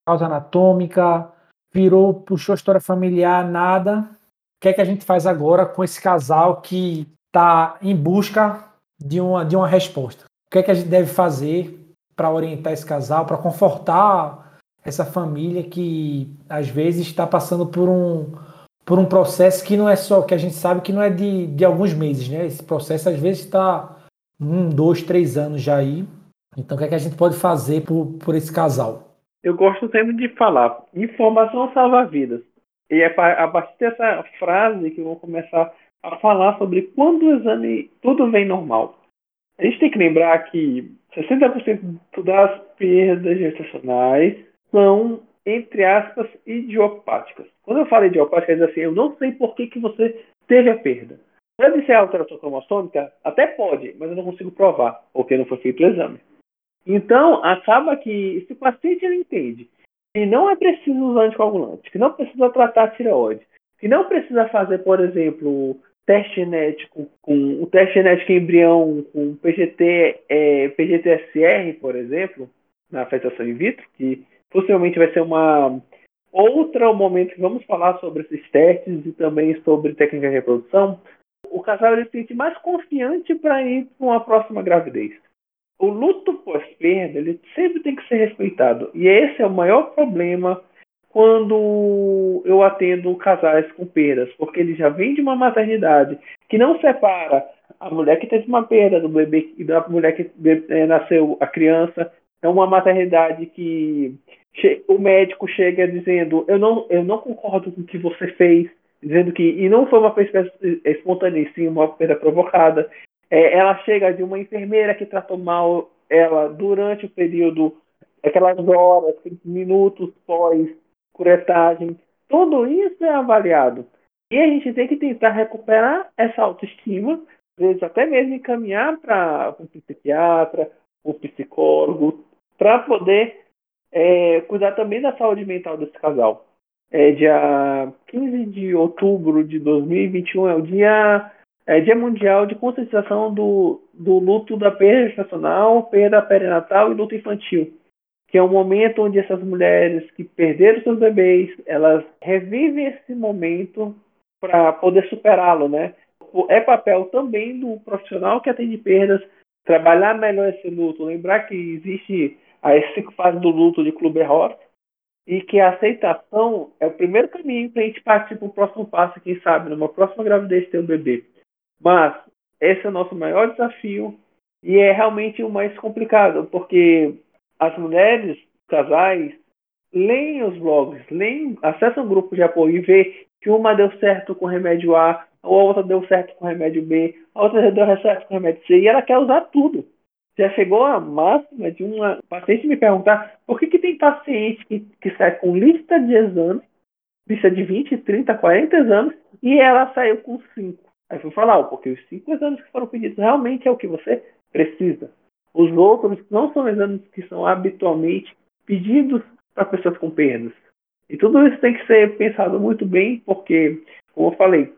causa anatômica, virou, puxou a história familiar, nada. O que é que a gente faz agora com esse casal que está em busca de uma, de uma resposta? O que é que a gente deve fazer para orientar esse casal, para confortar essa família que às vezes está passando por um, por um processo que não é só, que a gente sabe que não é de, de alguns meses, né? Esse processo às vezes está um, dois, três anos já aí. Então o que é que a gente pode fazer por, por esse casal? Eu gosto sempre de falar: informação salva vidas. E é a partir dessa frase que eu vou começar a falar sobre quando o exame tudo vem normal. A gente tem que lembrar que 60% das perdas gestacionais são, entre aspas, idiopáticas. Quando eu falo idiopática, é assim, eu não sei por que, que você teve a perda. Pode ser alteração cromossômica? Até pode, mas eu não consigo provar, porque não foi feito o exame. Então, acaba que se o paciente ele entende que não é preciso usar anticoagulante, que não precisa tratar a tireoide, que não precisa fazer, por exemplo, teste genético com o teste genético embrião com PGT, é, PGTSR, por exemplo, na afetação in vitro, que possivelmente vai ser uma outra momento que vamos falar sobre esses testes e também sobre técnica de reprodução, o casal ele se sente mais confiante para ir para uma próxima gravidez o luto pós-perda ele sempre tem que ser respeitado. E esse é o maior problema quando eu atendo casais com perdas, porque ele já vem de uma maternidade que não separa a mulher que teve uma perda do bebê e da mulher que é, nasceu a criança. É uma maternidade que o médico chega dizendo eu não, eu não concordo com o que você fez, dizendo que e não foi uma perda espontânea, sim uma perda provocada. É, ela chega de uma enfermeira que tratou mal ela durante o período, aquelas horas, minutos pós curetagem. Tudo isso é avaliado. E a gente tem que tentar recuperar essa autoestima, às vezes até mesmo encaminhar para um psiquiatra, um psicólogo, para poder é, cuidar também da saúde mental desse casal. É, dia 15 de outubro de 2021 é o dia é Dia Mundial de Conscientização do, do luto da perda gestacional, perda perinatal e luto infantil. que é um momento onde essas mulheres que perderam seus bebês, elas revivem esse momento para poder superá-lo, né? É papel também do profissional que atende perdas trabalhar melhor esse luto, lembrar que existe as cinco fases do luto de Kluber-Ross e que a aceitação é o primeiro caminho para a gente partir para o próximo passo, quem sabe, numa próxima gravidez ter um bebê. Mas esse é o nosso maior desafio e é realmente o mais complicado, porque as mulheres, casais, leem os blogs, leem, acessam grupos de apoio e vê que uma deu certo com remédio A, a outra deu certo com remédio B, a outra deu certo com remédio C, e ela quer usar tudo. Já chegou a máxima de uma paciente me perguntar por que, que tem paciente que, que sai com lista de exames, lista de 20, 30, 40 exames, e ela saiu com 5. Aí fui falar, porque os 5 exames que foram pedidos realmente é o que você precisa. Os outros não são exames que são habitualmente pedidos para pessoas com perdas. E tudo isso tem que ser pensado muito bem, porque, como eu falei,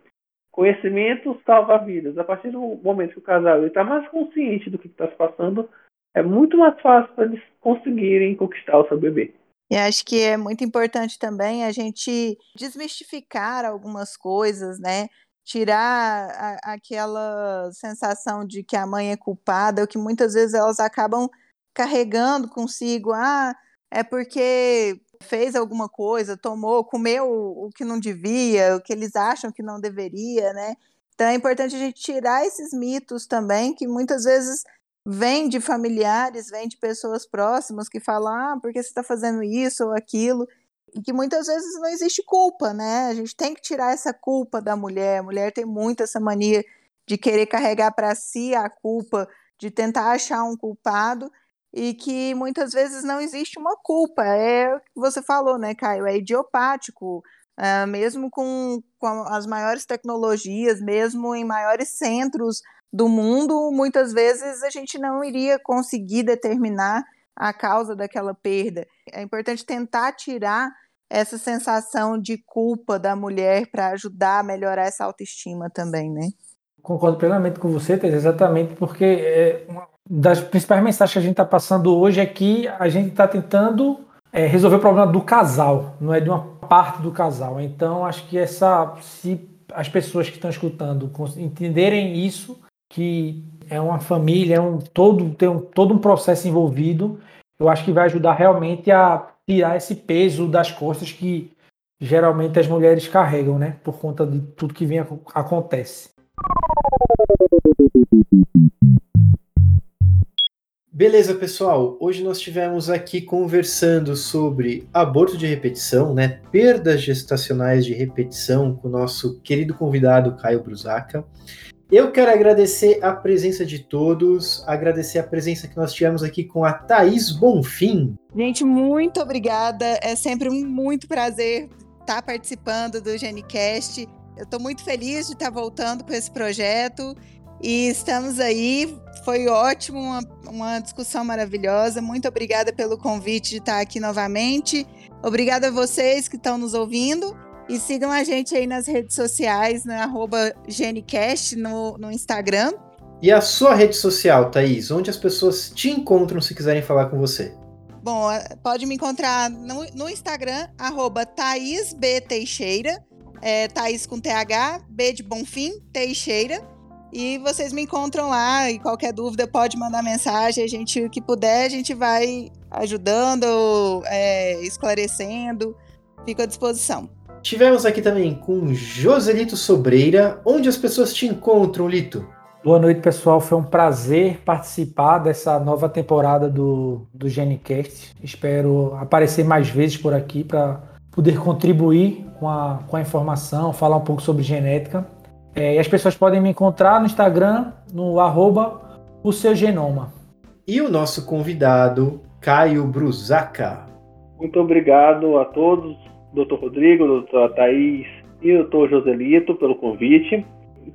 conhecimento salva vidas. A partir do momento que o casal está mais consciente do que está se passando, é muito mais fácil para eles conseguirem conquistar o seu bebê. E acho que é muito importante também a gente desmistificar algumas coisas, né? Tirar a, aquela sensação de que a mãe é culpada, o que muitas vezes elas acabam carregando consigo. Ah, é porque fez alguma coisa, tomou, comeu o que não devia, o que eles acham que não deveria, né? Então é importante a gente tirar esses mitos também, que muitas vezes vêm de familiares, vêm de pessoas próximas que falam, ah, por que você está fazendo isso ou aquilo? E que muitas vezes não existe culpa, né? A gente tem que tirar essa culpa da mulher. A mulher tem muito essa mania de querer carregar para si a culpa, de tentar achar um culpado e que muitas vezes não existe uma culpa. É o que você falou, né, Caio? É idiopático. Uh, mesmo com, com as maiores tecnologias, mesmo em maiores centros do mundo, muitas vezes a gente não iria conseguir determinar a causa daquela perda. É importante tentar tirar essa sensação de culpa da mulher para ajudar a melhorar essa autoestima também, né? Concordo plenamente com você, Teresa, exatamente porque é uma das principais mensagens que a gente está passando hoje é que a gente está tentando é, resolver o problema do casal, não é de uma parte do casal. Então, acho que essa, se as pessoas que estão escutando entenderem isso, que é uma família, é um todo tem um, todo um processo envolvido, eu acho que vai ajudar realmente a tirar esse peso das costas que geralmente as mulheres carregam, né, por conta de tudo que vem acontece. Beleza, pessoal. Hoje nós estivemos aqui conversando sobre aborto de repetição, né? Perdas gestacionais de repetição com o nosso querido convidado Caio Brusaca. Eu quero agradecer a presença de todos, agradecer a presença que nós tivemos aqui com a Thaís Bonfim. Gente, muito obrigada. É sempre um muito prazer estar participando do GeniCast. Eu estou muito feliz de estar voltando com esse projeto e estamos aí, foi ótimo, uma, uma discussão maravilhosa. Muito obrigada pelo convite de estar aqui novamente. Obrigada a vocês que estão nos ouvindo. E sigam a gente aí nas redes sociais, no arroba GeneCast no, no Instagram. E a sua rede social, Thaís? Onde as pessoas te encontram se quiserem falar com você? Bom, pode me encontrar no, no Instagram, arroba Thaís B Teixeira, é, Thaís com TH, B de Bonfim, Teixeira. E vocês me encontram lá e qualquer dúvida pode mandar mensagem. A gente, o que puder, a gente vai ajudando, é, esclarecendo. Fico à disposição. Tivemos aqui também com Joselito Sobreira. Onde as pessoas te encontram, Lito? Boa noite, pessoal. Foi um prazer participar dessa nova temporada do, do GeneCast. Espero aparecer mais vezes por aqui para poder contribuir com a, com a informação, falar um pouco sobre genética. É, e as pessoas podem me encontrar no Instagram, no arroba o seu genoma. E o nosso convidado, Caio Brusaca. Muito obrigado a todos, doutor Rodrigo, doutora Thaís e doutor Joselito, pelo convite.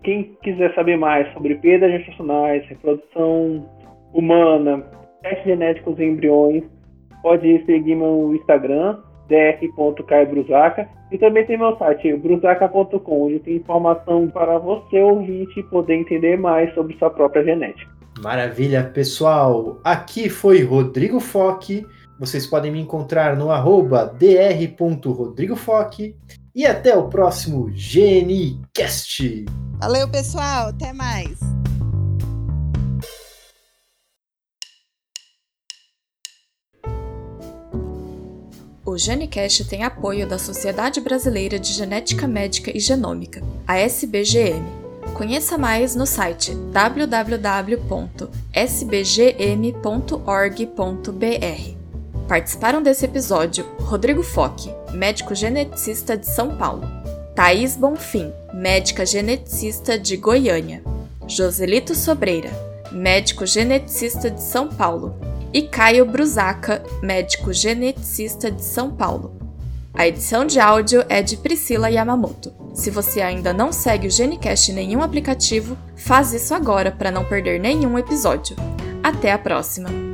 Quem quiser saber mais sobre perdas gestacionais, reprodução humana, testes genéticos em embriões, pode seguir meu Instagram, dr.caibrusaca. E também tem meu site, brusaca.com, onde tem informação para você ouvinte poder entender mais sobre sua própria genética. Maravilha, pessoal! Aqui foi Rodrigo Foque Vocês podem me encontrar no arroba dr.rodrigofoque. E até o próximo GNCast. Valeu, pessoal. Até mais. O GeneCast tem apoio da Sociedade Brasileira de Genética Médica e Genômica, a SBGM. Conheça mais no site www.sbgm.org.br. Participaram desse episódio Rodrigo Foque, médico geneticista de São Paulo, Thaís Bonfim, médica geneticista de Goiânia, Joselito Sobreira, médico geneticista de São Paulo, e Caio Brusaca, médico geneticista de São Paulo. A edição de áudio é de Priscila Yamamoto. Se você ainda não segue o Genicast em nenhum aplicativo, faz isso agora para não perder nenhum episódio. Até a próxima!